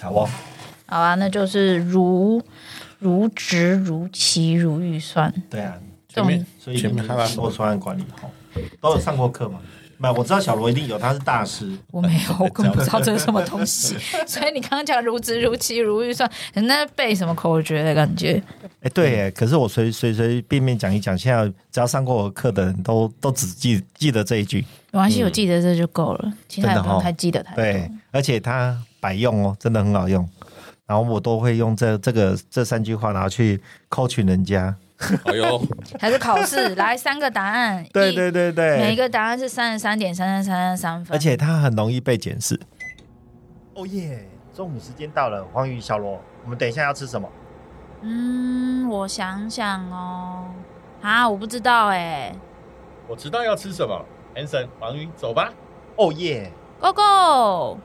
好哦，好啊，那就是如如职如期如预算。对啊，前面所以前面看到说专案管理哈，都有上过课吗？没有，我知道小罗一定有，他是大师。我没有，我根本不知道这是什么东西。所以你刚刚讲如职如期如预算，人家背什么口诀的感觉？哎，对，哎，可是我随随随便便讲一讲，现在只要上过我课的人都都只记记得这一句。没关系，我记得这就够了，其他的不用太记得太多。对，而且它百用哦，真的很好用。然后我都会用这这个这三句话，然后去 coach 人家。哎呦，还是考试来三个答案？对对对对，每一个答案是三十三点三三三三分，而且它很容易被检视。哦耶！中午时间到了，黄鱼、小罗，我们等一下要吃什么？嗯，我想想哦，啊，我不知道哎。我知道要吃什么，Hanson，黄宇，走吧。哦耶，Go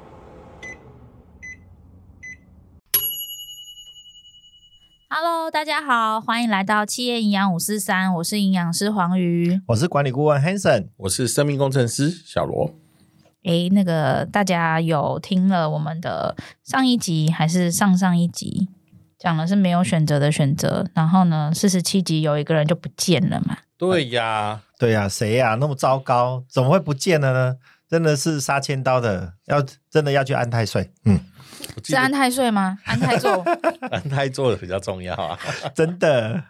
Go！Hello，大家好，欢迎来到企业营养五四三，我是营养师黄瑜，我是管理顾问 Hanson，我是生命工程师小罗。诶，那个大家有听了我们的上一集还是上上一集，讲的是没有选择的选择，然后呢，四十七集有一个人就不见了嘛？对呀，对呀，谁呀？那么糟糕，怎么会不见了呢？真的是杀千刀的，要真的要去安太岁，嗯。是安太岁吗？安太座，安太座的比较重要啊！真的，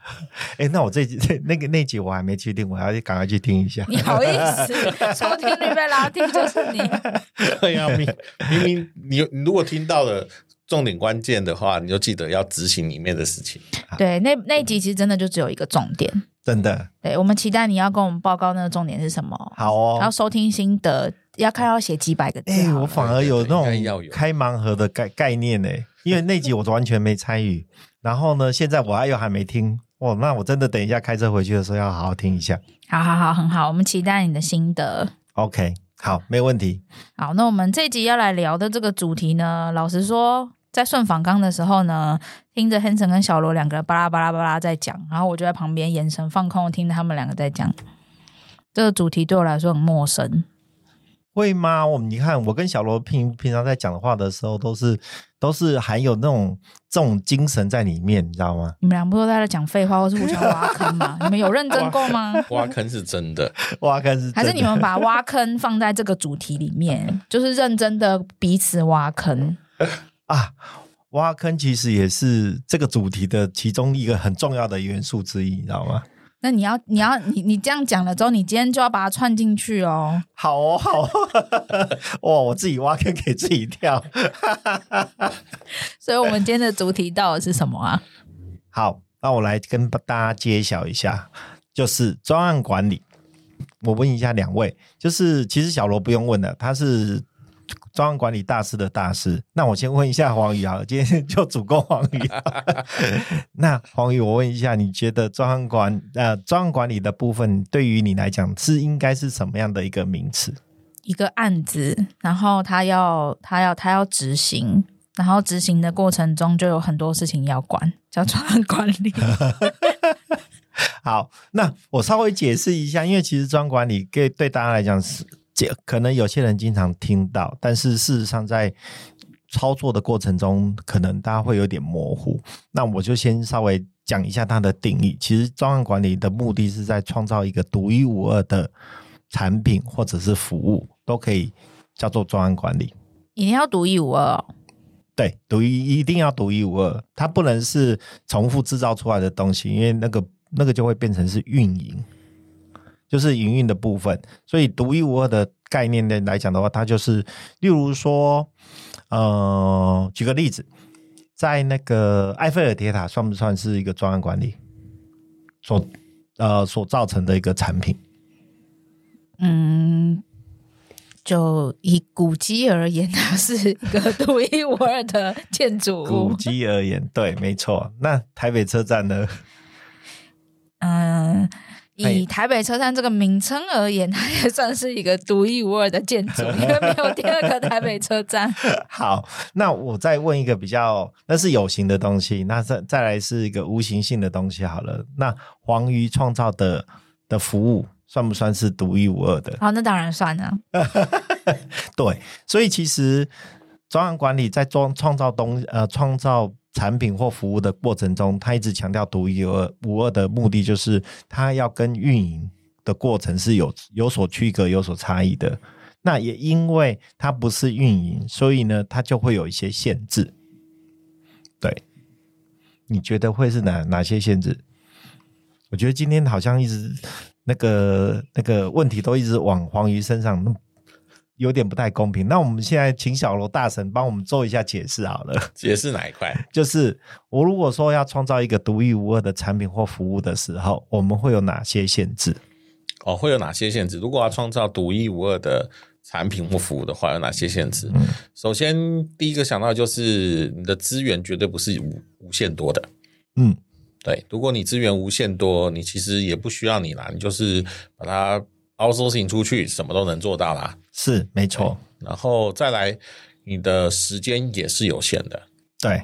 哎、欸，那我这集那个那集我还没去听，我要赶快去听一下。你好意思，收听率被拉低就是你。对呀，明明明你你如果听到了重点关键的话，你就记得要执行里面的事情。对，那那一集其实真的就只有一个重点，真的。对，我们期待你要跟我们报告那个重点是什么。好哦，然后收听心得。要看要写几百个字，哎、欸，我反而有那种开盲盒的概概念呢，因为那集我完全没参与。然后呢，现在我还又还没听，哇，那我真的等一下开车回去的时候要好好听一下。好好好，很好，我们期待你的心得。OK，好，没问题。好，那我们这集要来聊的这个主题呢，老实说，在顺访纲的时候呢，听着 Hanson 跟小罗两个人巴拉巴拉巴拉在讲，然后我就在旁边眼神放空，听着他们两个在讲。这个主题对我来说很陌生。会吗？我你看，我跟小罗平平常在讲的话的时候，都是都是含有那种这种精神在里面，你知道吗？你们俩不都在那讲废话，或是互相挖坑吗？你们有认真过吗？挖，挖坑是真的，挖坑是真的，还是你们把挖坑放在这个主题里面，就是认真的彼此挖坑 啊？挖坑其实也是这个主题的其中一个很重要的元素之一，你知道吗？那你要，你要，你你这样讲了之后，你今天就要把它串进去哦。好哦，好哦，哇！我自己挖坑给自己跳。所以，我们今天的主题到底是什么啊？好，那我来跟大家揭晓一下，就是专案管理。我问一下两位，就是其实小罗不用问了，他是。专案管理大师的大师，那我先问一下黄宇啊，今天就主攻黄宇。那黄宇，我问一下，你觉得专案管呃专案管理的部分，对于你来讲是应该是什么样的一个名词？一个案子，然后他要他要他要执行，然后执行的过程中就有很多事情要管，叫专案管理。好，那我稍微解释一下，因为其实专案管理对对大家来讲是。可能有些人经常听到，但是事实上在操作的过程中，可能大家会有点模糊。那我就先稍微讲一下它的定义。其实专案管理的目的是在创造一个独一无二的产品或者是服务，都可以叫做专案管理。一定要独一无二。对，独一一定要独一无二，它不能是重复制造出来的东西，因为那个那个就会变成是运营。就是营运的部分，所以独一无二的概念的来讲的话，它就是，例如说，呃，举个例子，在那个埃菲尔铁塔算不算是一个专案管理所呃所造成的一个产品？嗯，就以古迹而言，它是一个独一无二的建筑物。古迹而言，对，没错。那台北车站呢？嗯。以台北车站这个名称而言，它也算是一个独一无二的建筑，因为没有第二个台北车站。好，那我再问一个比较，那是有形的东西，那再再来是一个无形性的东西。好了，那黄鱼创造的的服务算不算是独一无二的？好，那当然算了。对，所以其实专案管理在创创造东呃创造产品或服务的过程中，他一直强调独一无二无二的目的，就是他要跟运营的过程是有有所区隔、有所差异的。那也因为它不是运营，所以呢，它就会有一些限制。对，你觉得会是哪哪些限制？我觉得今天好像一直那个那个问题都一直往黄鱼身上，有点不太公平。那我们现在请小罗大神帮我们做一下解释好了。解释哪一块？就是我如果说要创造一个独一无二的产品或服务的时候，我们会有哪些限制？哦，会有哪些限制？如果要创造独一无二的产品或服务的话，有哪些限制？嗯、首先，第一个想到就是你的资源绝对不是无无限多的。嗯，对。如果你资源无限多，你其实也不需要你啦，你就是把它 outsourcing 出去，什么都能做到啦。是，没错。然后再来，你的时间也是有限的。对，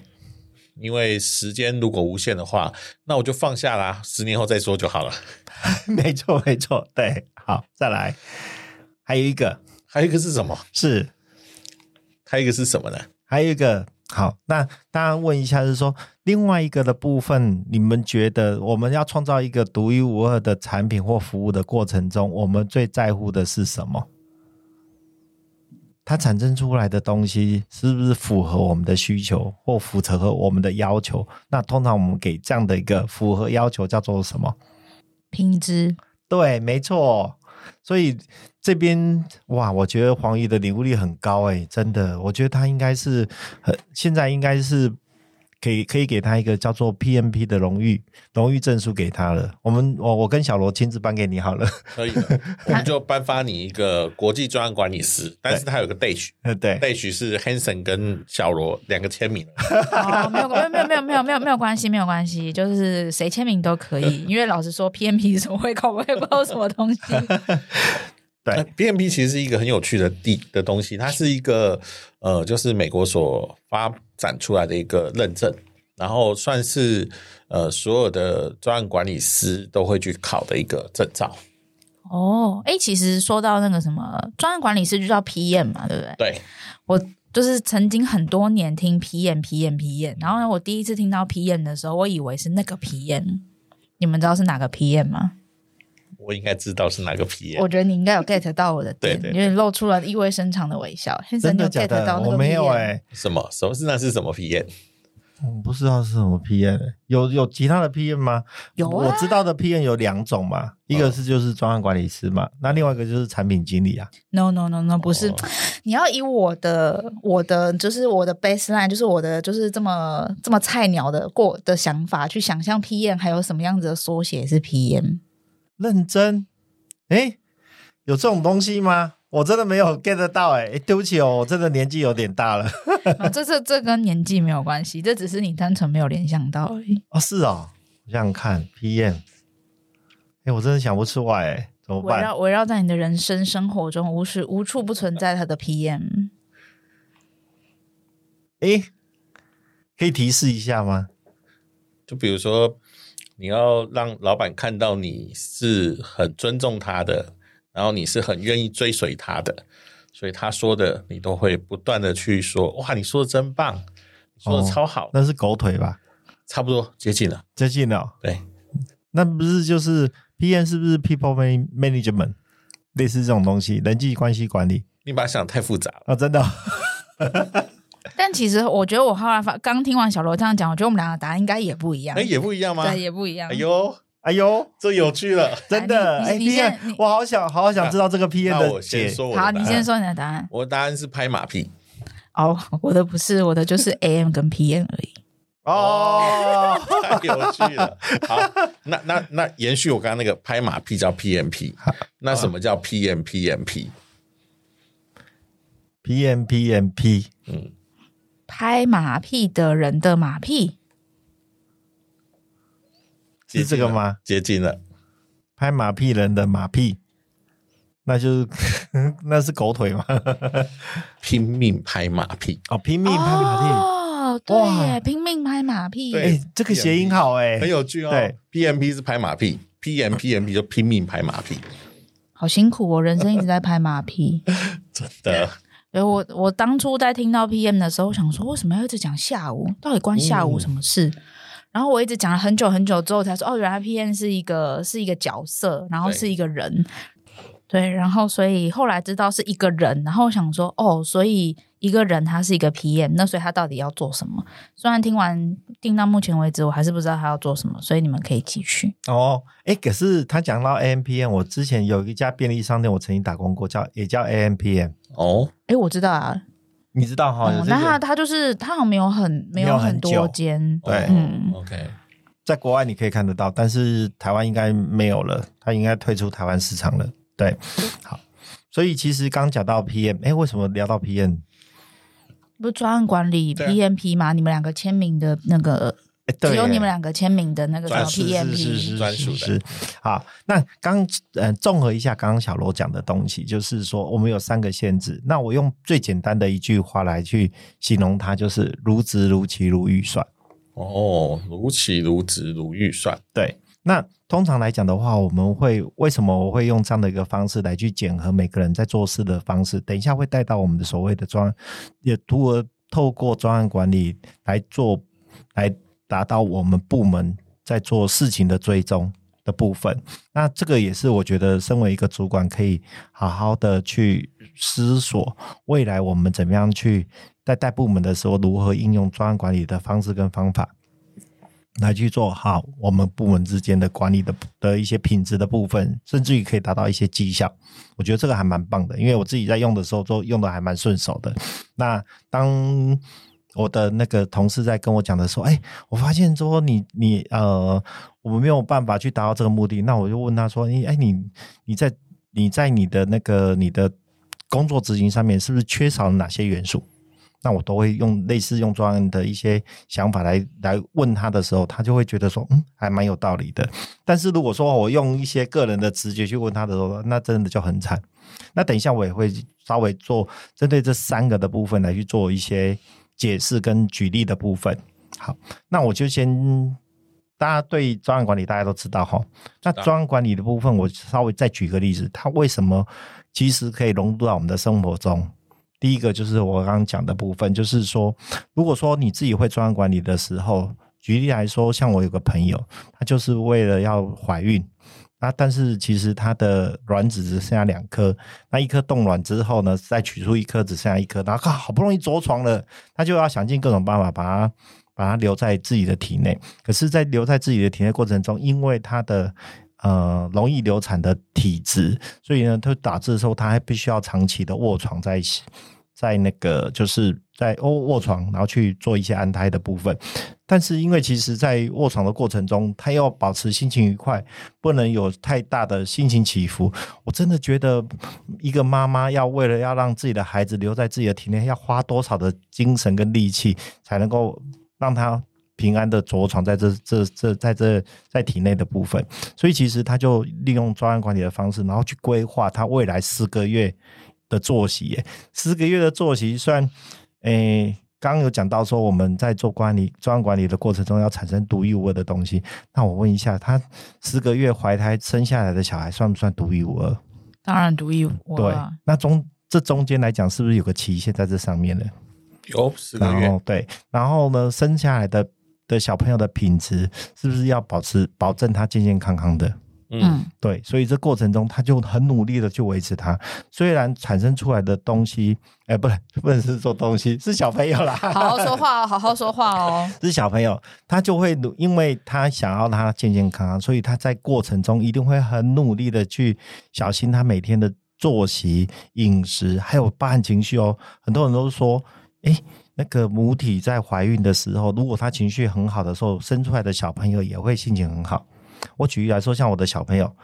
因为时间如果无限的话，那我就放下啦，十年后再说就好了。没错，没错。对，好，再来，还有一个。还有一个是什么？是，还有一个是什么呢？还有一个，好，那当然问一下，是说另外一个的部分，你们觉得我们要创造一个独一无二的产品或服务的过程中，我们最在乎的是什么？它产生出来的东西是不是符合我们的需求或符合我们的要求？那通常我们给这样的一个符合要求叫做什么？品质。对，没错。所以这边哇，我觉得黄鱼的领悟力很高哎，真的，我觉得他应该是很现在应该是可以可以给他一个叫做 PMP 的荣誉荣誉证书给他了。我们我我跟小罗亲自颁给你好了，可以的，我们就颁发你一个国际专案管理师，但是他有个 Dash，对，Dash 是 Hanson 跟小罗两个签名。哦，没有没有没有没有没有没有没有关系没有关系，就是谁签名都可以，因为老实说 PMP 是什么会考我也不知道什么东西。对，PMP 其实是一个很有趣的地的东西，它是一个呃，就是美国所发展出来的一个认证，然后算是呃所有的专案管理师都会去考的一个证照。哦，哎，其实说到那个什么专案管理师就叫 PM 嘛，对不对？对，我就是曾经很多年听 PM PM PM，然后呢，我第一次听到 PM 的时候，我以为是那个 PM，你们知道是哪个 PM 吗？我应该知道是哪个 PM。我觉得你应该有 get 到我的点，因为露出了意味深长的微笑。真的假的？我没有哎、欸。什么？什么是那是什么 PM？我不知道是什么 PM。有有其他的 PM 吗？有、啊，我知道的 PM 有两种嘛，一个是就是专案管理师嘛，那另外一个就是产品经理啊。No no no no，不是。哦、你要以我的我的就是我的 baseline，就是我的就是这么这么菜鸟的过的想法去想象 PM 还有什么样子的缩写是 PM。认真，哎，有这种东西吗？我真的没有 get 到，哎，对不起哦，我真的年纪有点大了。啊、这这这跟年纪没有关系，这只是你单纯没有联想到而已。哦，是哦，我想想看 PM，哎，我真的想不出来，哎，怎么办？围绕围绕在你的人生生活中，无时无处不存在它的 PM。哎，可以提示一下吗？就比如说。你要让老板看到你是很尊重他的，然后你是很愿意追随他的，所以他说的你都会不断的去说，哇，你说的真棒，你说的超好。哦，那是狗腿吧？差不多接近了，接近了。对，那不是就是 PM 是不是 People Management 类似这种东西，人际关系管理？你把它想得太复杂了啊，哦！真的，哦。但其实我觉得我后来发刚听完小罗这样讲，我觉得我们两个答案应该也不一样。哎，也不一样吗？对，也不一样。哎呦，哎呦，这有趣了，真的。哎，P N，我好想，好好想知道这个 P N 的。我先说。好，你先说你的答案。我的答案是拍马屁。哦，我的不是，我的就是 AM 跟 P N 而已。哦，太有趣了。好，那那那延续我刚刚那个拍马屁叫 PMP，那什么叫 PMPMP？PMPMP，嗯。拍马屁的人的马屁？是这个吗？接近了，拍马屁人的马屁，那就是 那是狗腿吗？拼命拍马屁。哦，拼命拍马屁。哦，对，拼命拍马屁，对，这个谐音好哎，很有趣哦。对，PMP 是拍马屁，PMPMP 就拼命拍马屁，好辛苦哦，人生一直在拍马屁，真的。对，我我当初在听到 PM 的时候，想说为什么要一直讲下午？到底关下午什么事？嗯、然后我一直讲了很久很久之后，才说哦，原来 PM 是一个是一个角色，然后是一个人。对，然后所以后来知道是一个人，然后我想说哦，所以一个人他是一个 PM，那所以他到底要做什么？虽然听完听到目前为止，我还是不知道他要做什么，所以你们可以继续。哦，哎，可是他讲到 AMPM，我之前有一家便利商店，我曾经打工过，叫也叫 AMPM。哦，哎，我知道啊，你知道哈？哦、那他他就是他好像没有很没有很多间，对，嗯，OK，在国外你可以看得到，但是台湾应该没有了，他应该退出台湾市场了。对，好，所以其实刚讲到 PM，哎，为什么聊到 PM？不是专案管理 PMP 吗？你们两个签名的那个，只有你们两个签名的那个叫 PMP，是是是专属的。好，那刚嗯，综合一下刚刚小罗讲的东西，就是说我们有三个限制。那我用最简单的一句话来去形容它，就是如职如期如预算。哦，如期如职如预算，对。那通常来讲的话，我们会为什么我会用这样的一个方式来去检核每个人在做事的方式？等一下会带到我们的所谓的专，也图而透过专案管理来做，来达到我们部门在做事情的追踪的部分。那这个也是我觉得身为一个主管可以好好的去思索未来我们怎么样去在带部门的时候如何应用专案管理的方式跟方法。来去做好我们部门之间的管理的的一些品质的部分，甚至于可以达到一些绩效。我觉得这个还蛮棒的，因为我自己在用的时候都用的还蛮顺手的。那当我的那个同事在跟我讲的时候，哎，我发现说你你呃，我们没有办法去达到这个目的，那我就问他说，哎哎，你你在你在你的那个你的工作执行上面是不是缺少了哪些元素？那我都会用类似用专案的一些想法来来问他的时候，他就会觉得说，嗯，还蛮有道理的。但是如果说我用一些个人的直觉去问他的时候，那真的就很惨。那等一下我也会稍微做针对这三个的部分来去做一些解释跟举例的部分。好，那我就先大家对专案管理大家都知道哈。那专案管理的部分，我稍微再举个例子，它为什么其实可以融入到我们的生活中？第一个就是我刚刚讲的部分，就是说，如果说你自己会专案管理的时候，举例来说，像我有个朋友，他就是为了要怀孕，那但是其实他的卵子只剩下两颗，那一颗冻卵之后呢，再取出一颗只剩下一颗，然后好不容易着床了，他就要想尽各种办法把它把它留在自己的体内。可是，在留在自己的体内过程中，因为他的呃，容易流产的体质，所以呢，他打字的时候，他还必须要长期的卧床在一起，在那个就是在卧卧床，然后去做一些安胎的部分。但是因为其实，在卧床的过程中，他要保持心情愉快，不能有太大的心情起伏。我真的觉得，一个妈妈要为了要让自己的孩子留在自己的体内，要花多少的精神跟力气，才能够让他。平安的着床在这这这在这在体内的部分，所以其实他就利用专案管理的方式，然后去规划他未来四个月的作息。四个月的作息，虽然诶刚刚有讲到说我们在做管理专案管理的过程中要产生独一无二的东西，那我问一下，他四个月怀胎生下来的小孩算不算独一无二？当然独一无二。对，那中这中间来讲，是不是有个期限在这上面呢？有四个月。对，然后呢，生下来的。的小朋友的品质是不是要保持保证他健健康康的？嗯，对，所以这过程中他就很努力的去维持他。虽然产生出来的东西，哎、欸，不能不能是做东西，是小朋友啦。好好说话哦，好好说话哦。是小朋友，他就会努，因为他想要他健健康康，所以他在过程中一定会很努力的去小心他每天的作息、饮食，还有包含情绪哦。很多人都说，哎、欸。那个母体在怀孕的时候，如果她情绪很好的时候，生出来的小朋友也会心情很好。我举例来说，像我的小朋友，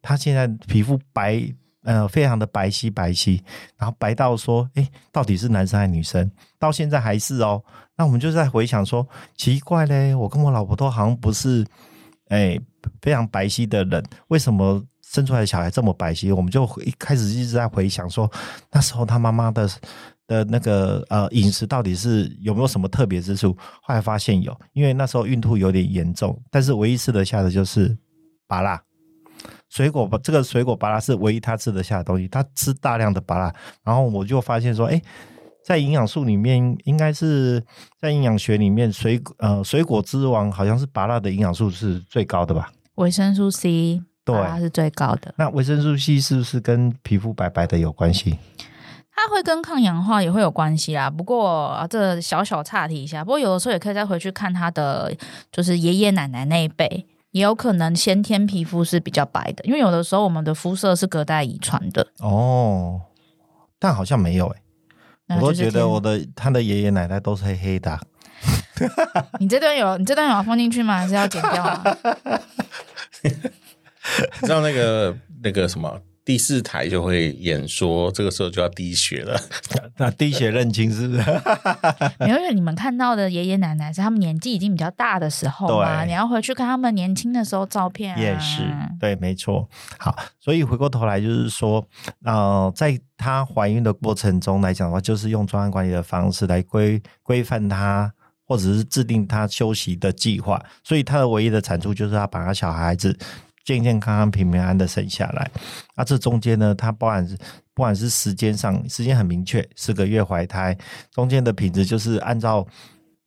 他现在皮肤白，呃，非常的白皙白皙，然后白到说，诶，到底是男生还是女生？到现在还是哦。那我们就在回想说，奇怪嘞，我跟我老婆都好像不是，诶，非常白皙的人，为什么生出来的小孩这么白皙？我们就一开始一直在回想说，那时候他妈妈的。的那个呃饮食到底是有没有什么特别之处？后来发现有，因为那时候孕吐有点严重，但是唯一吃得下的就是芭乐，水果这个水果芭乐是唯一他吃得下的东西，他吃大量的芭乐，然后我就发现说，哎，在营养素里面，应该是在营养学里面，水呃水果之王好像是芭乐的营养素是最高的吧？维生素 C，对，它是最高的。那维生素 C 是不是跟皮肤白白的有关系？它会跟抗氧化也会有关系啦。不过这小小岔题一下，不过有的时候也可以再回去看他的，就是爷爷奶奶那一辈，也有可能先天皮肤是比较白的，因为有的时候我们的肤色是隔代遗传的。哦，但好像没有诶、欸，我都觉得我的他的爷爷奶奶都是黑黑的。你这段有你这段有要放进去吗？还是要剪掉啊？知道那个那个什么？第四台就会演说，这个时候就要滴血了。那滴血认亲是不是？因为你们看到的爷爷奶奶是他们年纪已经比较大的时候嘛，你要回去看他们年轻的时候照片啊。也是，对，没错。好，所以回过头来就是说，呃，在她怀孕的过程中来讲的话，就是用专案管理的方式来规规范她，或者是制定她休息的计划。所以她的唯一的产出就是要把她小孩子。健健康康、平平安安的生下来，啊，这中间呢，它包含是不管是时间上，时间很明确，四个月怀胎，中间的品质就是按照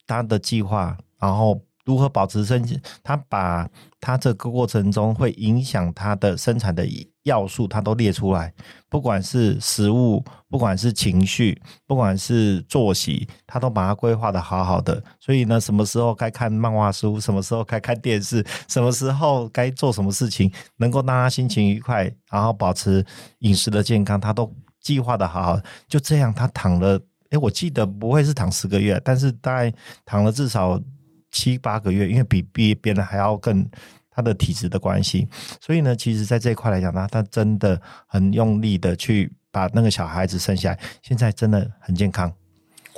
他的计划，然后。如何保持生？他把他这个过程中会影响他的生产的要素，他都列出来。不管是食物，不管是情绪，不管是作息，他都把它规划得好好的。所以呢，什么时候该看漫画书，什么时候该看电视，什么时候该做什么事情，能够让他心情愉快，然后保持饮食的健康，他都计划得好好。就这样，他躺了，诶，我记得不会是躺十个月，但是大概躺了至少。七八个月，因为比比别人还要更他的体质的关系，所以呢，其实，在这一块来讲呢，他真的很用力的去把那个小孩子生下来，现在真的很健康。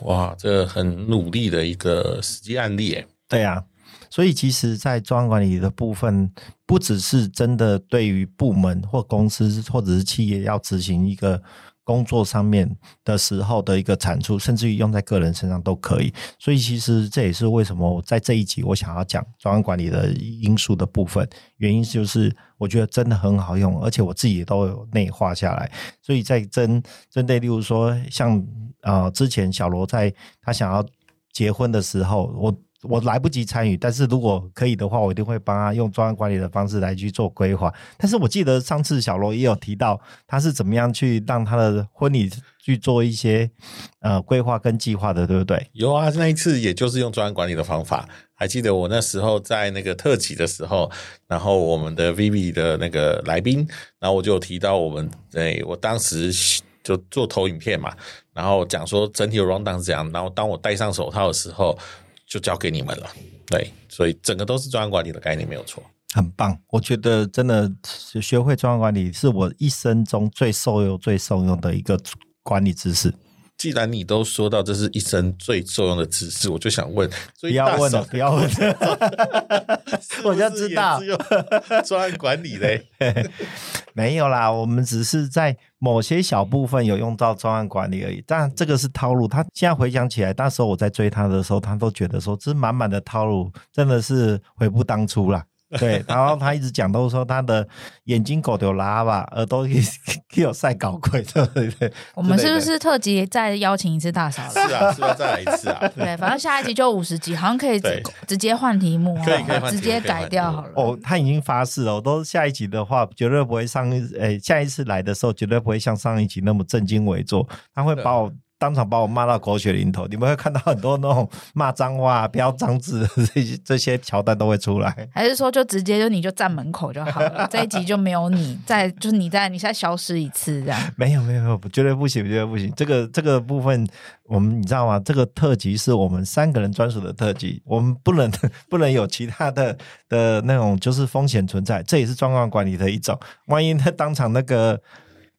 哇，这很努力的一个实际案例诶。对啊，所以其实，在专案管理的部分，不只是真的对于部门或公司或者是企业要执行一个。工作上面的时候的一个产出，甚至于用在个人身上都可以。所以其实这也是为什么在这一集我想要讲专案管理的因素的部分，原因就是我觉得真的很好用，而且我自己都有内化下来。所以在针针对，例如说像啊、呃，之前小罗在他想要结婚的时候，我。我来不及参与，但是如果可以的话，我一定会帮他用专案管理的方式来去做规划。但是我记得上次小罗也有提到，他是怎么样去让他的婚礼去做一些呃规划跟计划的，对不对？有啊，那一次也就是用专案管理的方法。还记得我那时候在那个特辑的时候，然后我们的 Vivi 的那个来宾，然后我就有提到我们，哎，我当时就做投影片嘛，然后讲说整体的 rundown 是怎样，然后当我戴上手套的时候。就交给你们了，对，所以整个都是专案管理的概念，没有错，很棒。我觉得真的学会专案管理是我一生中最受用、最受用的一个管理知识。既然你都说到这是一生最重要的知识，我就想问，不要问了，不要问了，我就知道专案管理嘞。没有啦，我们只是在某些小部分有用到专案管理而已。但这个是套路，他现在回想起来，那时候我在追他的时候，他都觉得说这是满满的套路，真的是悔不当初啦。对，然后他一直讲都说他的眼睛狗丢拉吧，耳朵给给 有晒搞鬼，对不对？我们是不是特辑再邀请一次大嫂？是啊，是不是再来一次啊？对，反正下一集就五十集，好像可以直接换题目，可以可以直接改掉好了。哦，他已经发誓了，我都下一集的话绝对不会上，诶，下一次来的时候绝对不会像上一集那么正襟危坐，他会把我。当场把我骂到狗血淋头，你们会看到很多那种骂脏话、飙脏字 这些这些桥段都会出来，还是说就直接就你就站门口就好了？这一集就没有你，在就是你在你再消失一次这样？没有没有没有，绝对不行，绝对不行。这个这个部分，我们你知道吗？这个特辑是我们三个人专属的特辑，我们不能 不能有其他的的那种就是风险存在，这也是状况管理的一种。万一他当场那个。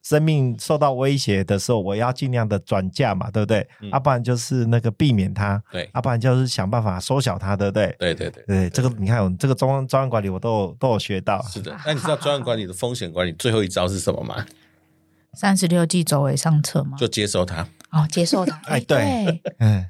生命受到威胁的时候，我要尽量的转嫁嘛，对不对？要、嗯啊、不然就是那个避免它，对，要、啊、不然就是想办法缩小它，对不对？对对对对，这个你看，我这个专专案管理我都有都有学到。是的，那你知道专案管理的风险管理最后一招是什么吗？三十六计，走为上策吗？就接受它。哦，接受它。哎，对，嗯。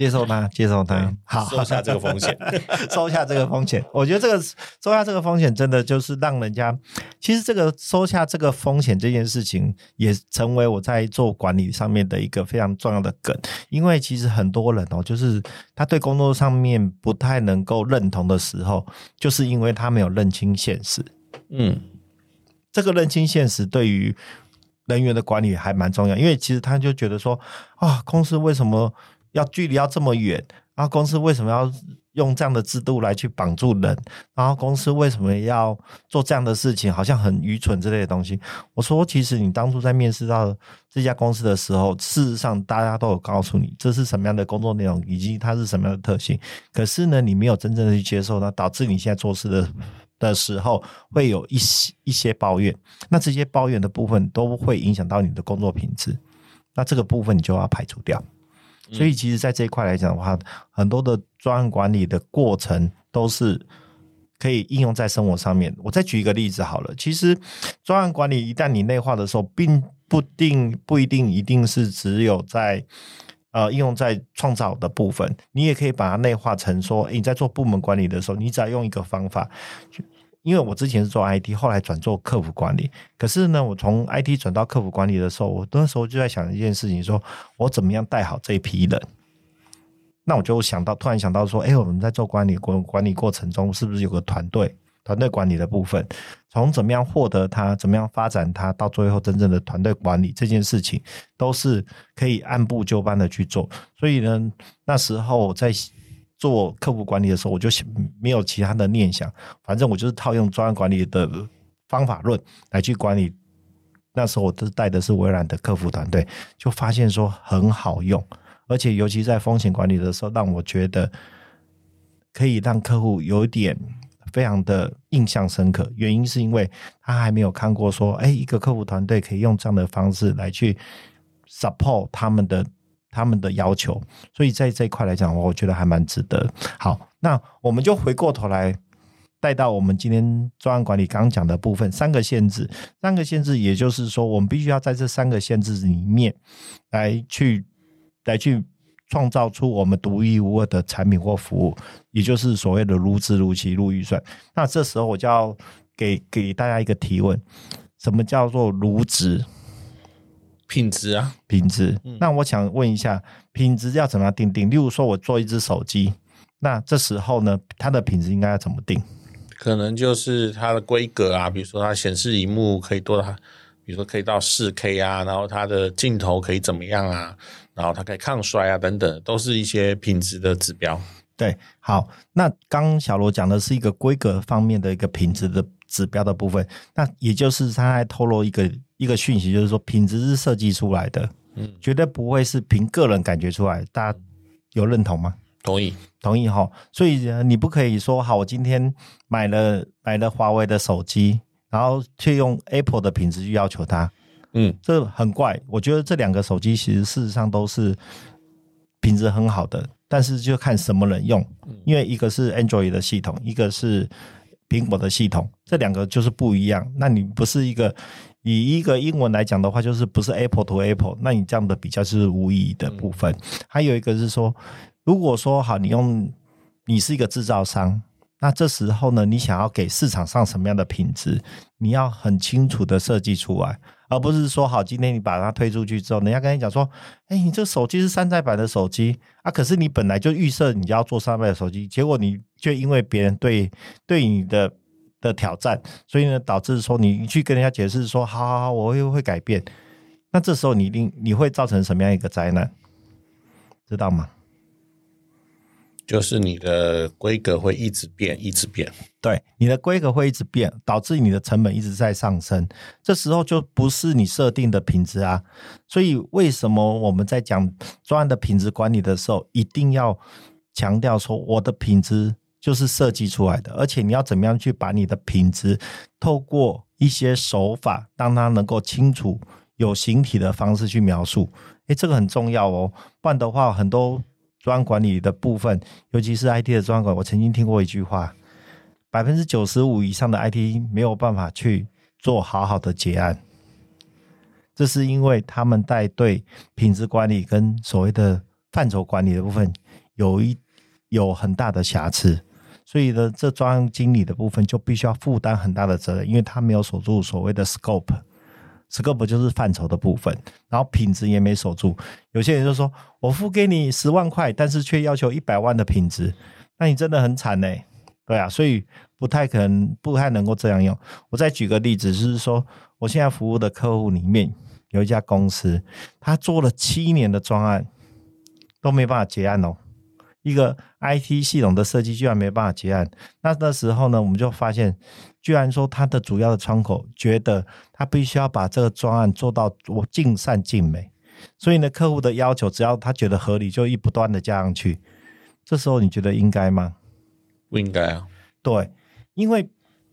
接受它，接受它，好，收下这个风险，收下这个风险。我觉得这个收下这个风险，真的就是让人家，其实这个收下这个风险这件事情，也成为我在做管理上面的一个非常重要的梗。因为其实很多人哦，就是他对工作上面不太能够认同的时候，就是因为他没有认清现实。嗯，这个认清现实对于人员的管理还蛮重要，因为其实他就觉得说，啊，公司为什么？要距离要这么远，然后公司为什么要用这样的制度来去绑住人？然后公司为什么要做这样的事情？好像很愚蠢之类的东西。我说，其实你当初在面试到这家公司的时候，事实上大家都有告诉你这是什么样的工作内容，以及它是什么样的特性。可是呢，你没有真正的去接受，那导致你现在做事的的时候会有一些一些抱怨。那这些抱怨的部分都会影响到你的工作品质。那这个部分你就要排除掉。所以，其实，在这一块来讲的话，很多的专案管理的过程都是可以应用在生活上面。我再举一个例子好了。其实，专案管理一旦你内化的时候，并不定不一定一定是只有在呃应用在创造的部分，你也可以把它内化成说，你在做部门管理的时候，你只要用一个方法。因为我之前是做 IT，后来转做客服管理。可是呢，我从 IT 转到客服管理的时候，我那时候就在想一件事情：说我怎么样带好这一批人？那我就想到，突然想到说，哎，我们在做管理过管理过程中，是不是有个团队？团队管理的部分，从怎么样获得它，怎么样发展它，到最后真正的团队管理这件事情，都是可以按部就班的去做。所以呢，那时候在。做客户管理的时候，我就没有其他的念想，反正我就是套用专案管理的方法论来去管理。那时候我都带的是微软的客服团队，就发现说很好用，而且尤其在风险管理的时候，让我觉得可以让客户有点非常的印象深刻。原因是因为他还没有看过说，哎，一个客服团队可以用这样的方式来去 support 他们的。他们的要求，所以在这一块来讲，我觉得还蛮值得。好，那我们就回过头来带到我们今天专案管理刚刚讲的部分，三个限制，三个限制，也就是说，我们必须要在这三个限制里面来去来去创造出我们独一无二的产品或服务，也就是所谓的如职如期如预算。那这时候我就要给给大家一个提问：什么叫做如职？品质啊，品质。那我想问一下，品质要怎么样定定？例如说，我做一只手机，那这时候呢，它的品质应该要怎么定？可能就是它的规格啊，比如说它显示荧幕可以多大，比如说可以到四 K 啊，然后它的镜头可以怎么样啊，然后它可以抗摔啊，等等，都是一些品质的指标。对，好，那刚小罗讲的是一个规格方面的一个品质的指标的部分，那也就是他还透露一个。一个讯息就是说，品质是设计出来的，嗯，绝对不会是凭个人感觉出来。大家有认同吗？同意，同意哈。所以你不可以说，好，我今天买了买了华为的手机，然后却用 Apple 的品质去要求它，嗯，这很怪。我觉得这两个手机其实事实上都是品质很好的，但是就看什么人用，因为一个是 Android 的系统，一个是苹果的系统，这两个就是不一样。那你不是一个。以一个英文来讲的话，就是不是 Apple to Apple，那你这样的比较是无意义的部分。还有一个是说，如果说好，你用你是一个制造商，那这时候呢，你想要给市场上什么样的品质，你要很清楚的设计出来，而不是说好，今天你把它推出去之后，人家跟你讲说，哎，你这手机是山寨版的手机啊，可是你本来就预设你要做山寨的手机，结果你却因为别人对对你的。的挑战，所以呢，导致说你去跟人家解释说，好好好，我会会改变。那这时候你一定你会造成什么样一个灾难，知道吗？就是你的规格会一直变，一直变。对，你的规格会一直变，导致你的成本一直在上升。这时候就不是你设定的品质啊。所以为什么我们在讲专案的品质管理的时候，一定要强调说我的品质。就是设计出来的，而且你要怎么样去把你的品质透过一些手法，让它能够清楚、有形体的方式去描述。诶，这个很重要哦，不然的话，很多专管理的部分，尤其是 IT 的专管，我曾经听过一句话：百分之九十五以上的 IT 没有办法去做好好的结案，这是因为他们在对品质管理跟所谓的范畴管理的部分有一有很大的瑕疵，所以呢，这专案经理的部分就必须要负担很大的责任，因为他没有守住所谓的 scope，scope 就是范畴的部分，然后品质也没守住。有些人就说，我付给你十万块，但是却要求一百万的品质，那你真的很惨呢。对啊，所以不太可能，不太能够这样用。我再举个例子，就是说，我现在服务的客户里面有一家公司，他做了七年的专案，都没办法结案哦。一个 IT 系统的设计居然没办法结案，那那时候呢，我们就发现，居然说他的主要的窗口觉得他必须要把这个专案做到我尽善尽美，所以呢，客户的要求只要他觉得合理，就一不断的加上去。这时候你觉得应该吗？不应该啊，对，因为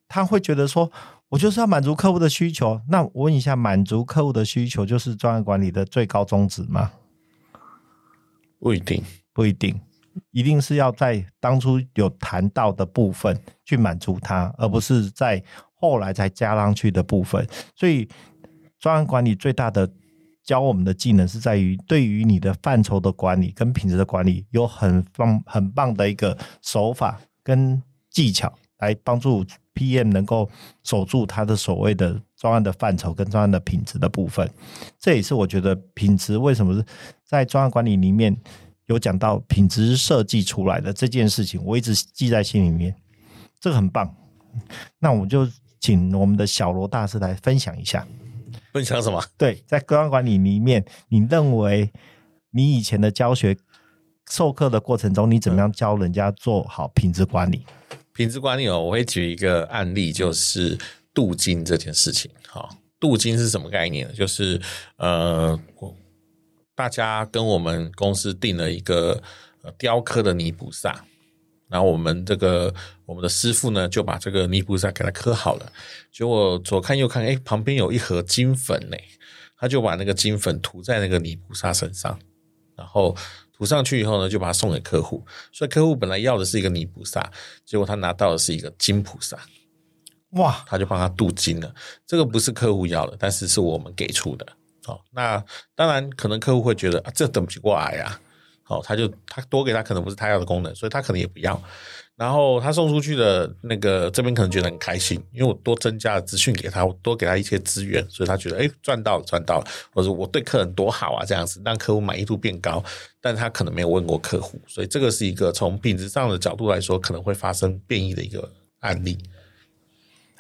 他会觉得说，我就是要满足客户的需求。那我问一下，满足客户的需求就是专案管理的最高宗旨吗？不一定，不一定，一定是要在当初有谈到的部分去满足他，而不是在后来才加上去的部分。所以，专案管理最大的教我们的技能是在于，对于你的范畴的管理跟品质的管理，有很棒很棒的一个手法。跟技巧来帮助 PM 能够守住他的所谓的专案的范畴跟专案的品质的部分，这也是我觉得品质为什么是在专案管理里面有讲到品质设计出来的这件事情，我一直记在心里面，这个很棒。那我们就请我们的小罗大师来分享一下，分享什么？对，在专案管理里面，你认为你以前的教学？授课的过程中，你怎么样教人家做好品质管理？品质管理哦，我会举一个案例，就是镀金这件事情。好，镀金是什么概念呢？就是呃，大家跟我们公司订了一个雕刻的泥菩萨，然后我们这个我们的师傅呢，就把这个泥菩萨给它刻好了。结果左看右看，哎，旁边有一盒金粉呢，他就把那个金粉涂在那个泥菩萨身上，然后。涂上去以后呢，就把它送给客户。所以客户本来要的是一个泥菩萨，结果他拿到的是一个金菩萨。哇！他就帮他镀金了。这个不是客户要的，但是是我们给出的。好，那当然可能客户会觉得啊，这等不起过来呀。好，他就他多给他可能不是他要的功能，所以他可能也不要。然后他送出去的那个这边可能觉得很开心，因为我多增加了资讯给他，我多给他一些资源，所以他觉得哎，赚到了，赚到了，或者我对客人多好啊，这样子让客户满意度变高。但他可能没有问过客户，所以这个是一个从品质上的角度来说可能会发生变异的一个案例。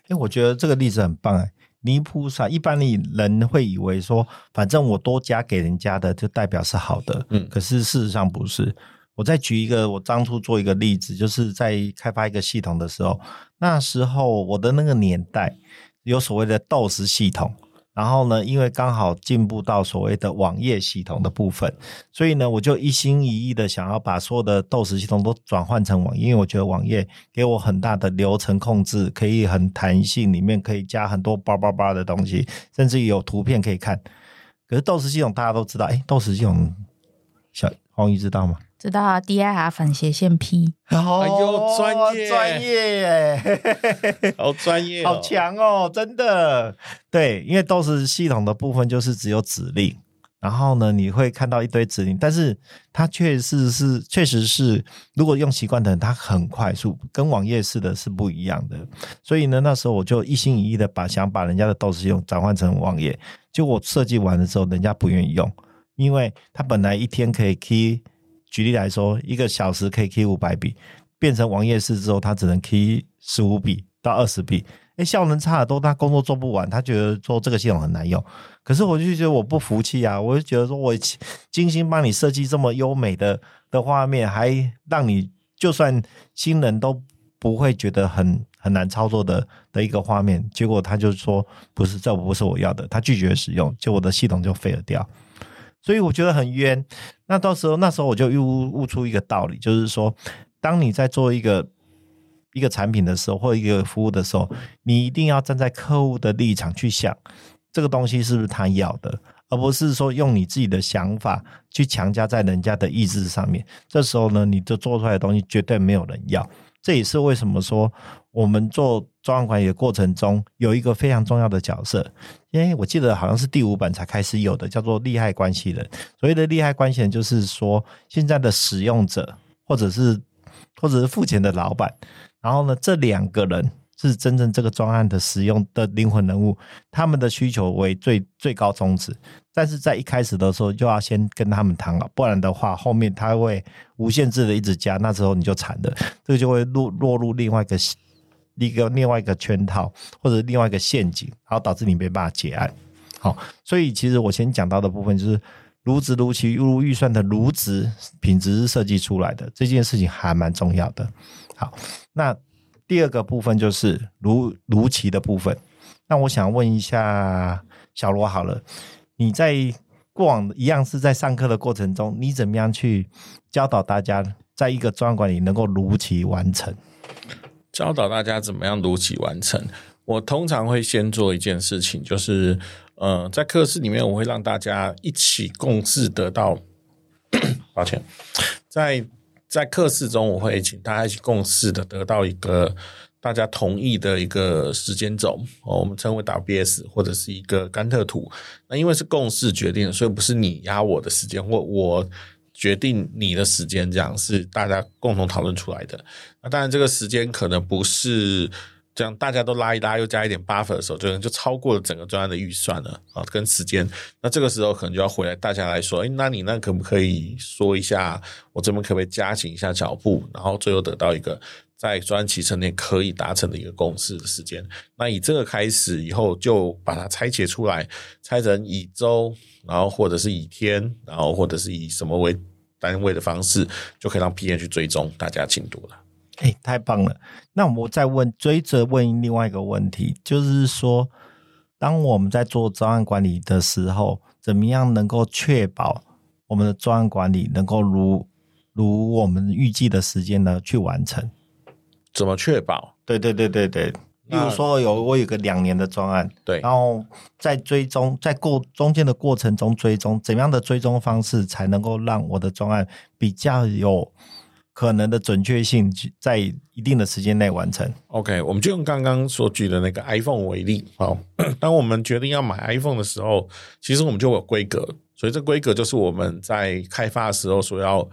哎，我觉得这个例子很棒哎，泥菩萨一般的人会以为说，反正我多加给人家的就代表是好的，嗯，可是事实上不是。我再举一个，我当初做一个例子，就是在开发一个系统的时候，那时候我的那个年代有所谓的 DOS 系统，然后呢，因为刚好进步到所谓的网页系统的部分，所以呢，我就一心一意的想要把所有的 DOS 系统都转换成网页，因为我觉得网页给我很大的流程控制，可以很弹性，里面可以加很多叭叭叭的东西，甚至有图片可以看。可是 DOS 系统大家都知道，哎，DOS 系统小黄鱼知道吗？知道啊，dir 反斜线 P，哦、哎呦，专业专业耶，好专业、哦，好强哦，真的。对，因为 DOS 系统的部分就是只有指令，然后呢，你会看到一堆指令，但是它确实是，确实是，如果用习惯的人，它很快速，跟网页式的是不一样的。所以呢，那时候我就一心一意的把想把人家的 DOS 系统转换成网页，结果我设计完了之后，人家不愿意用，因为它本来一天可以 key。举例来说，一个小时可以 key 五百笔，变成网页式之后，他只能 key 十五笔到二十笔，哎，效能差得多，他工作做不完，他觉得说这个系统很难用。可是我就觉得我不服气啊，我就觉得说我精心帮你设计这么优美的的画面，还让你就算新人都不会觉得很很难操作的的一个画面，结果他就说不是，这不是我要的，他拒绝使用，就我的系统就废了掉。所以我觉得很冤。那到时候那时候我就悟悟出一个道理，就是说，当你在做一个一个产品的时候，或一个服务的时候，你一定要站在客户的立场去想，这个东西是不是他要的，而不是说用你自己的想法去强加在人家的意志上面。这时候呢，你就做出来的东西绝对没有人要。这也是为什么说我们做专案管理的过程中有一个非常重要的角色，因为我记得好像是第五版才开始有的，叫做利害关系人。所谓的利害关系人，就是说现在的使用者或者是或者是付钱的老板，然后呢，这两个人是真正这个专案的使用的灵魂人物，他们的需求为最最高宗旨，但是在一开始的时候就要先跟他们谈了，不然的话后面他会无限制的一直加，那时候你就惨了，这个就会落落入另外一个一个另外一个圈套或者另外一个陷阱，然后导致你没办法结案。好，所以其实我先讲到的部分就是。如职如期如预算的如职品质是设计出来的，这件事情还蛮重要的。好，那第二个部分就是如如期的部分。那我想问一下小罗好了，你在过往一样是在上课的过程中，你怎么样去教导大家，在一个专案管理能够如期完成？教导大家怎么样如期完成？我通常会先做一件事情，就是。呃，在课室里面，我会让大家一起共事得到。抱歉，在在课室中，我会请大家一起共事的得到一个大家同意的一个时间轴，我们称为 WBS 或者是一个甘特图。那因为是共识决定，所以不是你压我的时间，或我决定你的时间，这样是大家共同讨论出来的。那当然，这个时间可能不是。这样大家都拉一拉，又加一点 buffer 的时候，就就超过了整个专案的预算了啊，跟时间。那这个时候可能就要回来，大家来说，哎，那你那可不可以说一下，我这边可不可以加紧一下脚步，然后最后得到一个在专案期程内可以达成的一个共识的时间。那以这个开始以后，就把它拆解出来，拆成以周，然后或者是以天，然后或者是以什么为单位的方式，就可以让 PM 去追踪大家进度了。哎，太棒了！那我再问，追着问另外一个问题，就是说，当我们在做专案管理的时候，怎么样能够确保我们的专案管理能够如如我们预计的时间呢去完成？怎么确保？对对对对对，例如说有我有个两年的专案，对，然后在追踪，在过中间的过程中追踪，怎么样的追踪方式才能够让我的专案比较有？可能的准确性在一定的时间内完成。OK，我们就用刚刚所举的那个 iPhone 为例。好，当我们决定要买 iPhone 的时候，其实我们就有规格，所以这规格就是我们在开发的时候所要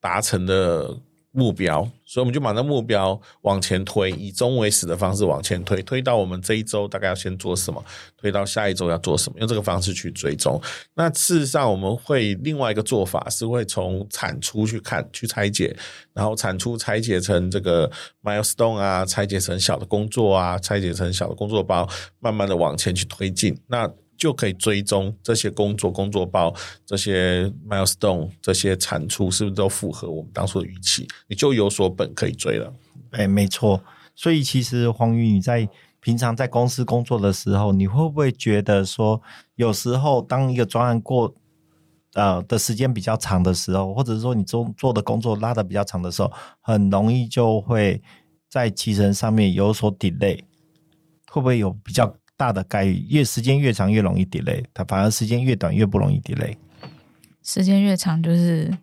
达成的。目标，所以我们就把那目标往前推，以终为始的方式往前推，推到我们这一周大概要先做什么，推到下一周要做什么，用这个方式去追踪。那事实上，我们会另外一个做法是会从产出去看，去拆解，然后产出拆解成这个 milestone 啊，拆解成小的工作啊，拆解成小的工作包，慢慢的往前去推进。那就可以追踪这些工作、工作包、这些 milestone、这些产出是不是都符合我们当初的预期？你就有所本可以追了。哎，没错。所以其实黄宇，你在平常在公司工作的时候，你会不会觉得说，有时候当一个专案过呃的时间比较长的时候，或者是说你做做的工作拉的比较长的时候，很容易就会在期程上面有所 delay，会不会有比较？大的概率，越时间越长越容易 delay，它反而时间越短越不容易 delay。时间越长就是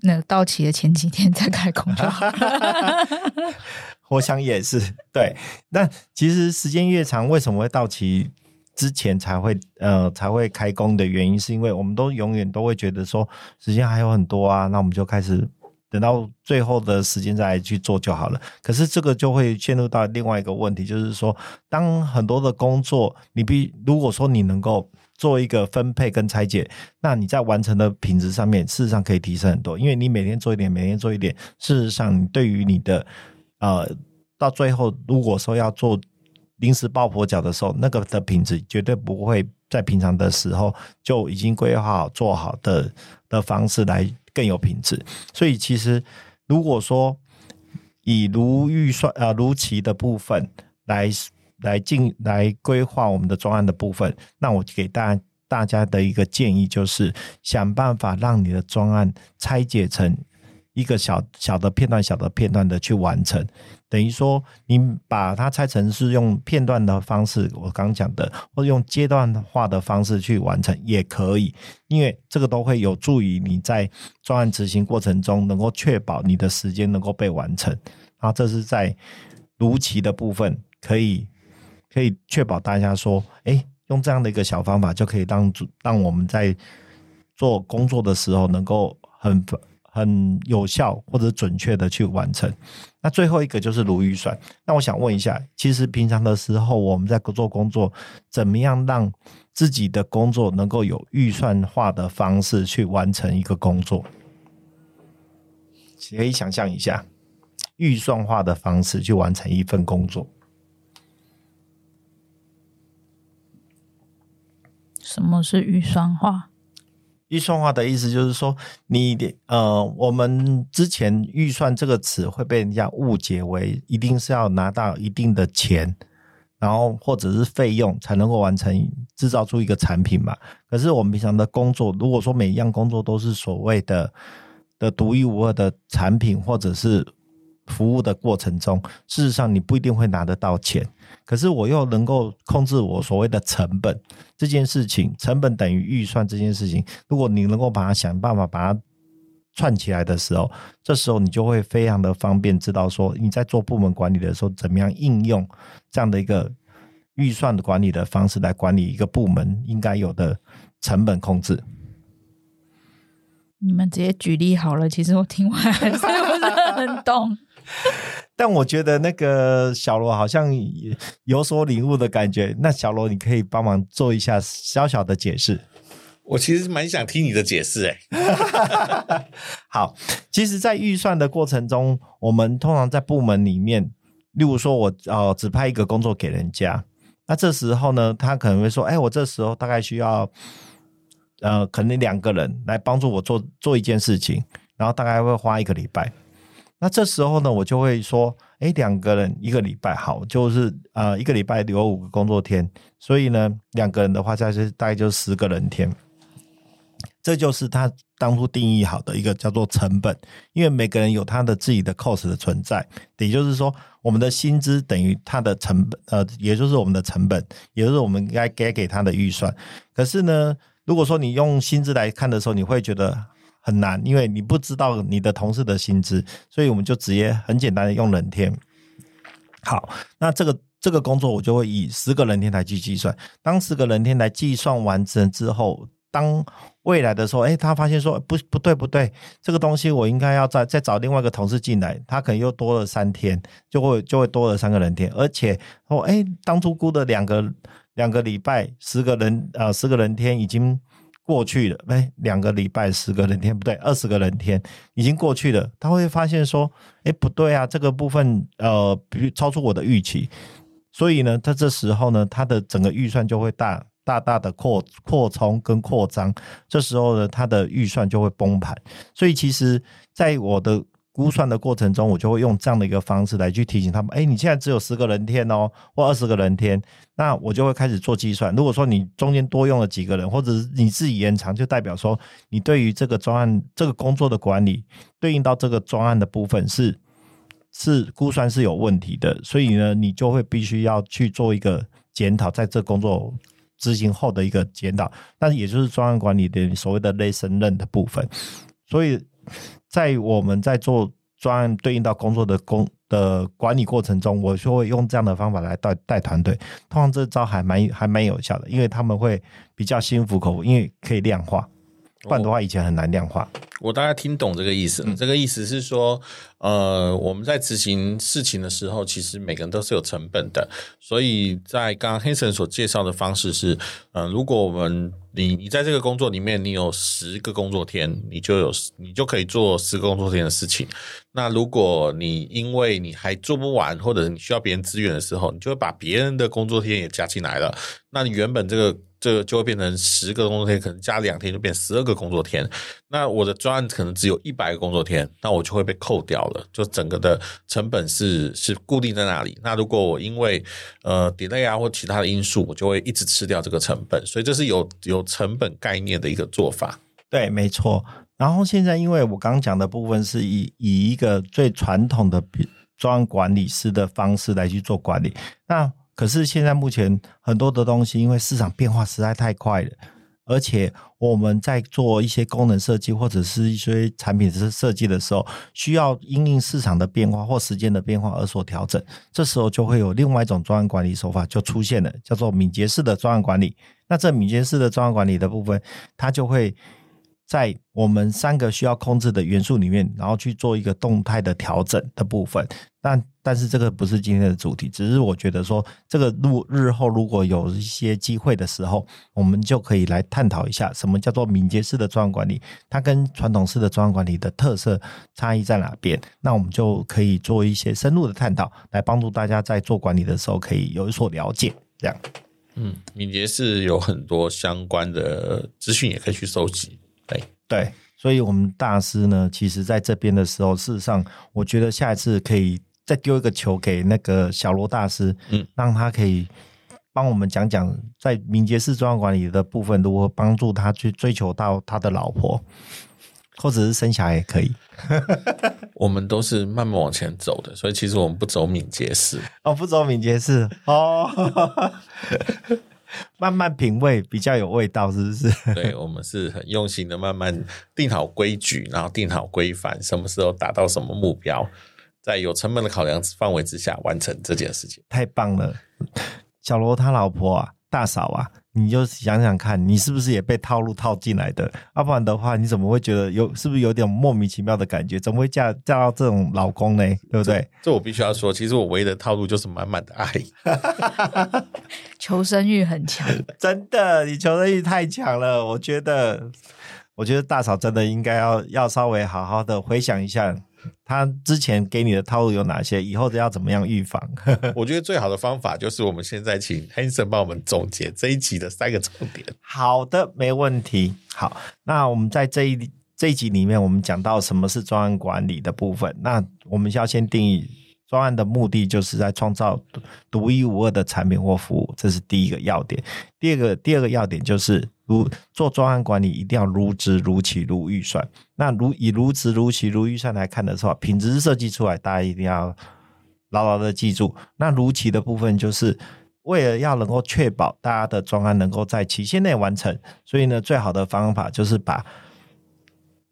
那个到期的前几天再开工就好。我想也是对，但其实时间越长，为什么会到期之前才会呃才会开工的原因，是因为我们都永远都会觉得说时间还有很多啊，那我们就开始。等到最后的时间再来去做就好了。可是这个就会陷入到另外一个问题，就是说，当很多的工作，你必如果说你能够做一个分配跟拆解，那你在完成的品质上面，事实上可以提升很多。因为你每天做一点，每天做一点，事实上，你对于你的呃，到最后如果说要做临时抱佛脚的时候，那个的品质绝对不会在平常的时候就已经规划好做好的的方式来。更有品质，所以其实如果说以如预算呃如期的部分来来进来规划我们的专案的部分，那我给大大家的一个建议就是想办法让你的专案拆解成一个小小的片段、小的片段的去完成。等于说，你把它拆成是用片段的方式，我刚讲的，或者用阶段化的方式去完成也可以，因为这个都会有助于你在专案执行过程中能够确保你的时间能够被完成。啊这是在如期的部分，可以可以确保大家说，哎，用这样的一个小方法就可以让让我们在做工作的时候能够很。很有效或者准确的去完成。那最后一个就是如预算。那我想问一下，其实平常的时候我们在做工作，怎么样让自己的工作能够有预算化的方式去完成一个工作？可以想象一下，预算化的方式去完成一份工作。什么是预算化？预算化的意思就是说，你呃，我们之前预算这个词会被人家误解为一定是要拿到一定的钱，然后或者是费用才能够完成制造出一个产品嘛。可是我们平常的工作，如果说每一样工作都是所谓的的独一无二的产品，或者是服务的过程中，事实上你不一定会拿得到钱。可是我又能够控制我所谓的成本这件事情，成本等于预算这件事情，如果你能够把它想办法把它串起来的时候，这时候你就会非常的方便，知道说你在做部门管理的时候，怎么样应用这样的一个预算的管理的方式来管理一个部门应该有的成本控制。你们直接举例好了，其实我听完还是不是很懂。但我觉得那个小罗好像有所领悟的感觉。那小罗，你可以帮忙做一下小小的解释。我其实蛮想听你的解释，哎。好，其实，在预算的过程中，我们通常在部门里面，例如说我哦，只派一个工作给人家，那这时候呢，他可能会说：“哎，我这时候大概需要呃，可能两个人来帮助我做做一件事情，然后大概会花一个礼拜。”那这时候呢，我就会说，诶，两个人一个礼拜好，就是呃一个礼拜有五个工作天，所以呢，两个人的话，再是大概就十个人天。这就是他当初定义好的一个叫做成本，因为每个人有他的自己的 cost 的存在，也就是说，我们的薪资等于他的成本，呃，也就是我们的成本，也就是我们应该给给他的预算。可是呢，如果说你用薪资来看的时候，你会觉得。很难，因为你不知道你的同事的薪资，所以我们就直接很简单的用人天。好，那这个这个工作我就会以十个人天来去计算。当十个人天来计算完成之后，当未来的时候，哎，他发现说不不对不对，这个东西我应该要再再找另外一个同事进来，他可能又多了三天，就会就会多了三个人天，而且哦，哎，当初估的两个两个礼拜十个人呃十个人天已经。过去了，哎，两个礼拜十个人天不对，二十个人天已经过去了。他会发现说，哎，不对啊，这个部分呃，比超出我的预期。所以呢，他这时候呢，他的整个预算就会大大大的扩扩充跟扩张。这时候呢，他的预算就会崩盘。所以其实，在我的。估算的过程中，我就会用这样的一个方式来去提醒他们：哎，你现在只有十个人天哦，或二十个人天，那我就会开始做计算。如果说你中间多用了几个人，或者是你自己延长，就代表说你对于这个专案、这个工作的管理，对应到这个专案的部分是是估算是有问题的，所以呢，你就会必须要去做一个检讨，在这工作执行后的一个检讨，那也就是专案管理的所谓的 lesson learn 的部分，所以。在我们在做专案对应到工作的工的管理过程中，我就会用这样的方法来带带团队。通常这招还蛮还蛮有效的，因为他们会比较心服口服，因为可以量化。不然的话，以前很难量化。我大概听懂这个意思。嗯、这个意思是说，呃，我们在执行事情的时候，其实每个人都是有成本的。所以在刚刚 Hanson 所介绍的方式是，嗯、呃，如果我们你你在这个工作里面，你有十个工作天，你就有你就可以做十个工作天的事情。那如果你因为你还做不完，或者你需要别人资源的时候，你就会把别人的工作天也加进来了。那你原本这个。这个就会变成十个工作天，可能加两天就变十二个工作天。那我的专案可能只有一百个工作天，那我就会被扣掉了。就整个的成本是是固定在那里。那如果我因为呃 delay 啊或其他的因素，我就会一直吃掉这个成本。所以这是有有成本概念的一个做法。对，没错。然后现在因为我刚刚讲的部分是以以一个最传统的专案管理师的方式来去做管理，那。可是现在目前很多的东西，因为市场变化实在太快了，而且我们在做一些功能设计或者是一些产品的设计的时候，需要因应市场的变化或时间的变化而所调整。这时候就会有另外一种专案管理手法就出现了，叫做敏捷式的专案管理。那这敏捷式的专案管理的部分，它就会在我们三个需要控制的元素里面，然后去做一个动态的调整的部分。但但是这个不是今天的主题，只是我觉得说，这个日日后如果有一些机会的时候，我们就可以来探讨一下，什么叫做敏捷式的专案管理，它跟传统式的专案管理的特色差异在哪边？那我们就可以做一些深入的探讨，来帮助大家在做管理的时候可以有所了解。这样，嗯，敏捷式有很多相关的资讯，也可以去收集。对对，所以我们大师呢，其实在这边的时候，事实上，我觉得下一次可以再丢一个球给那个小罗大师，嗯，让他可以帮我们讲讲在敏捷式专案管理的部分，如何帮助他去追求到他的老婆，或者是生小孩也可以。我们都是慢慢往前走的，所以其实我们不走敏捷式哦，不走敏捷式哦。慢慢品味比较有味道，是不是？对，我们是很用心的，慢慢定好规矩，然后定好规范，什么时候达到什么目标，在有成本的考量范围之下完成这件事情。太棒了，小罗他老婆啊，大嫂啊。你就想想看，你是不是也被套路套进来的？要不然的话，你怎么会觉得有是不是有点莫名其妙的感觉？怎么会嫁嫁到这种老公呢？对不对？这，这我必须要说，其实我唯一的套路就是满满的爱，求生欲很强。真的，你求生欲太强了。我觉得，我觉得大嫂真的应该要要稍微好好的回想一下。他之前给你的套路有哪些？以后要怎么样预防？我觉得最好的方法就是我们现在请 Hanson 帮我们总结这一集的三个重点。好的，没问题。好，那我们在这一这一集里面，我们讲到什么是专案管理的部分。那我们要先定义专案的目的，就是在创造独一无二的产品或服务，这是第一个要点。第二个第二个要点就是。如做专案管理，一定要如职如期如预算。那如以如职如期如预算来看的时候，品质设计出来，大家一定要牢牢的记住。那如期的部分，就是为了要能够确保大家的专案能够在期限内完成，所以呢，最好的方法就是把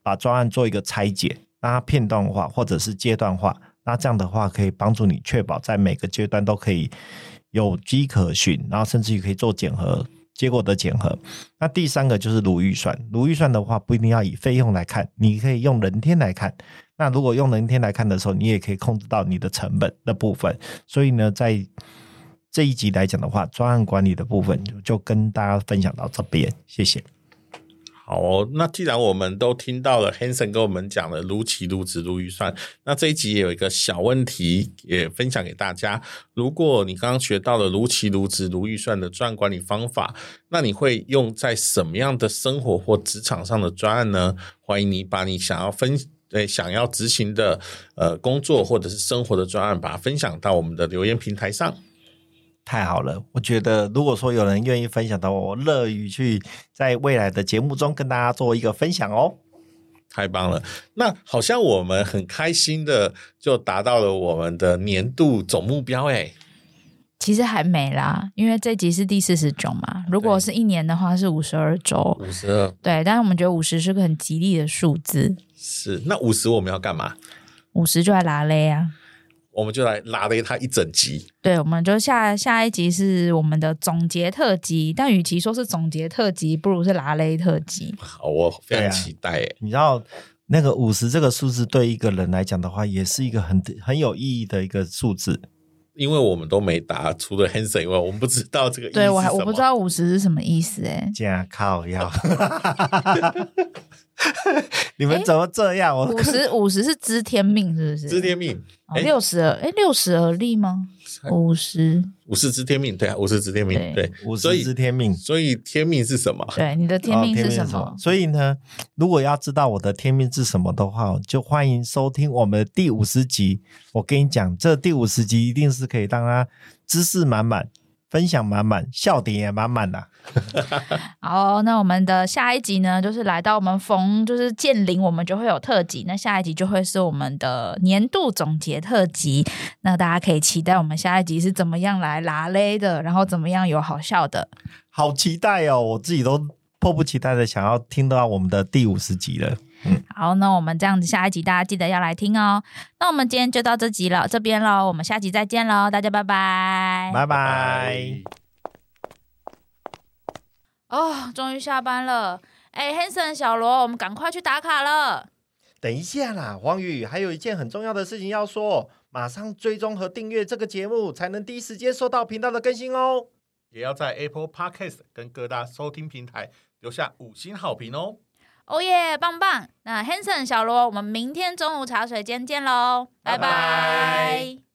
把专案做一个拆解，让它片段化或者是阶段化。那这样的话，可以帮助你确保在每个阶段都可以有机可循，然后甚至于可以做检核。结果的检核，那第三个就是如预算。如预算的话，不一定要以费用来看，你可以用人天来看。那如果用人天来看的时候，你也可以控制到你的成本的部分。所以呢，在这一集来讲的话，专案管理的部分就跟大家分享到这边，谢谢。好哦，那既然我们都听到了 Hanson 跟我们讲了如期、如职、如预算，那这一集也有一个小问题也分享给大家。如果你刚刚学到了如期、如职、如预算的专案管理方法，那你会用在什么样的生活或职场上的专案呢？欢迎你把你想要分诶想要执行的呃工作或者是生活的专案，把它分享到我们的留言平台上。太好了，我觉得如果说有人愿意分享的话，我乐于去在未来的节目中跟大家做一个分享哦。太棒了，那好像我们很开心的就达到了我们的年度总目标哎。其实还没啦，因为这集是第四十九嘛，如果是一年的话是五十二周，五十二，对，但是我们觉得五十是个很吉利的数字。是，那五十我们要干嘛？五十就来拉勒啊。我们就来拉了他一整集，对，我们就下下一集是我们的总结特辑，但与其说是总结特辑，不如是拉雷特辑。好，我非常期待。哎，你知道那个五十这个数字对一个人来讲的话，也是一个很很有意义的一个数字，因为我们都没答，除了 Hanson 以外，我们不知道这个意思。对，我还我不知道五十是什么意思哎，加靠药。你们怎么这样？我五十五十是知天命，是不是？知天命。六十而哎，六十而立吗？五十五十知天命，对啊，五十知天命，对，五十知天命。所以天命是什么？对，你的天命是什么？所以呢，如果要知道我的天命是什么的话，就欢迎收听我们的第五十集。我跟你讲，这第五十集一定是可以让他知识满满。分享满满，笑点也满满的。好，那我们的下一集呢，就是来到我们逢就是建林，我们就会有特辑。那下一集就会是我们的年度总结特辑。那大家可以期待我们下一集是怎么样来拉勒的，然后怎么样有好笑的。好期待哦！我自己都迫不及待的想要听到我们的第五十集了。嗯，好，那我们这样子，下一集大家记得要来听哦。那我们今天就到这集了，这边喽，我们下集再见喽，大家拜拜，拜拜。哦，终于下班了。哎，Hanson 小罗，我们赶快去打卡了。等一下啦，黄宇，还有一件很重要的事情要说，马上追踪和订阅这个节目，才能第一时间收到频道的更新哦。也要在 Apple Podcast 跟各大收听平台留下五星好评哦。哦耶，棒棒！那 Hanson 小罗，我们明天中午茶水间见喽，拜拜。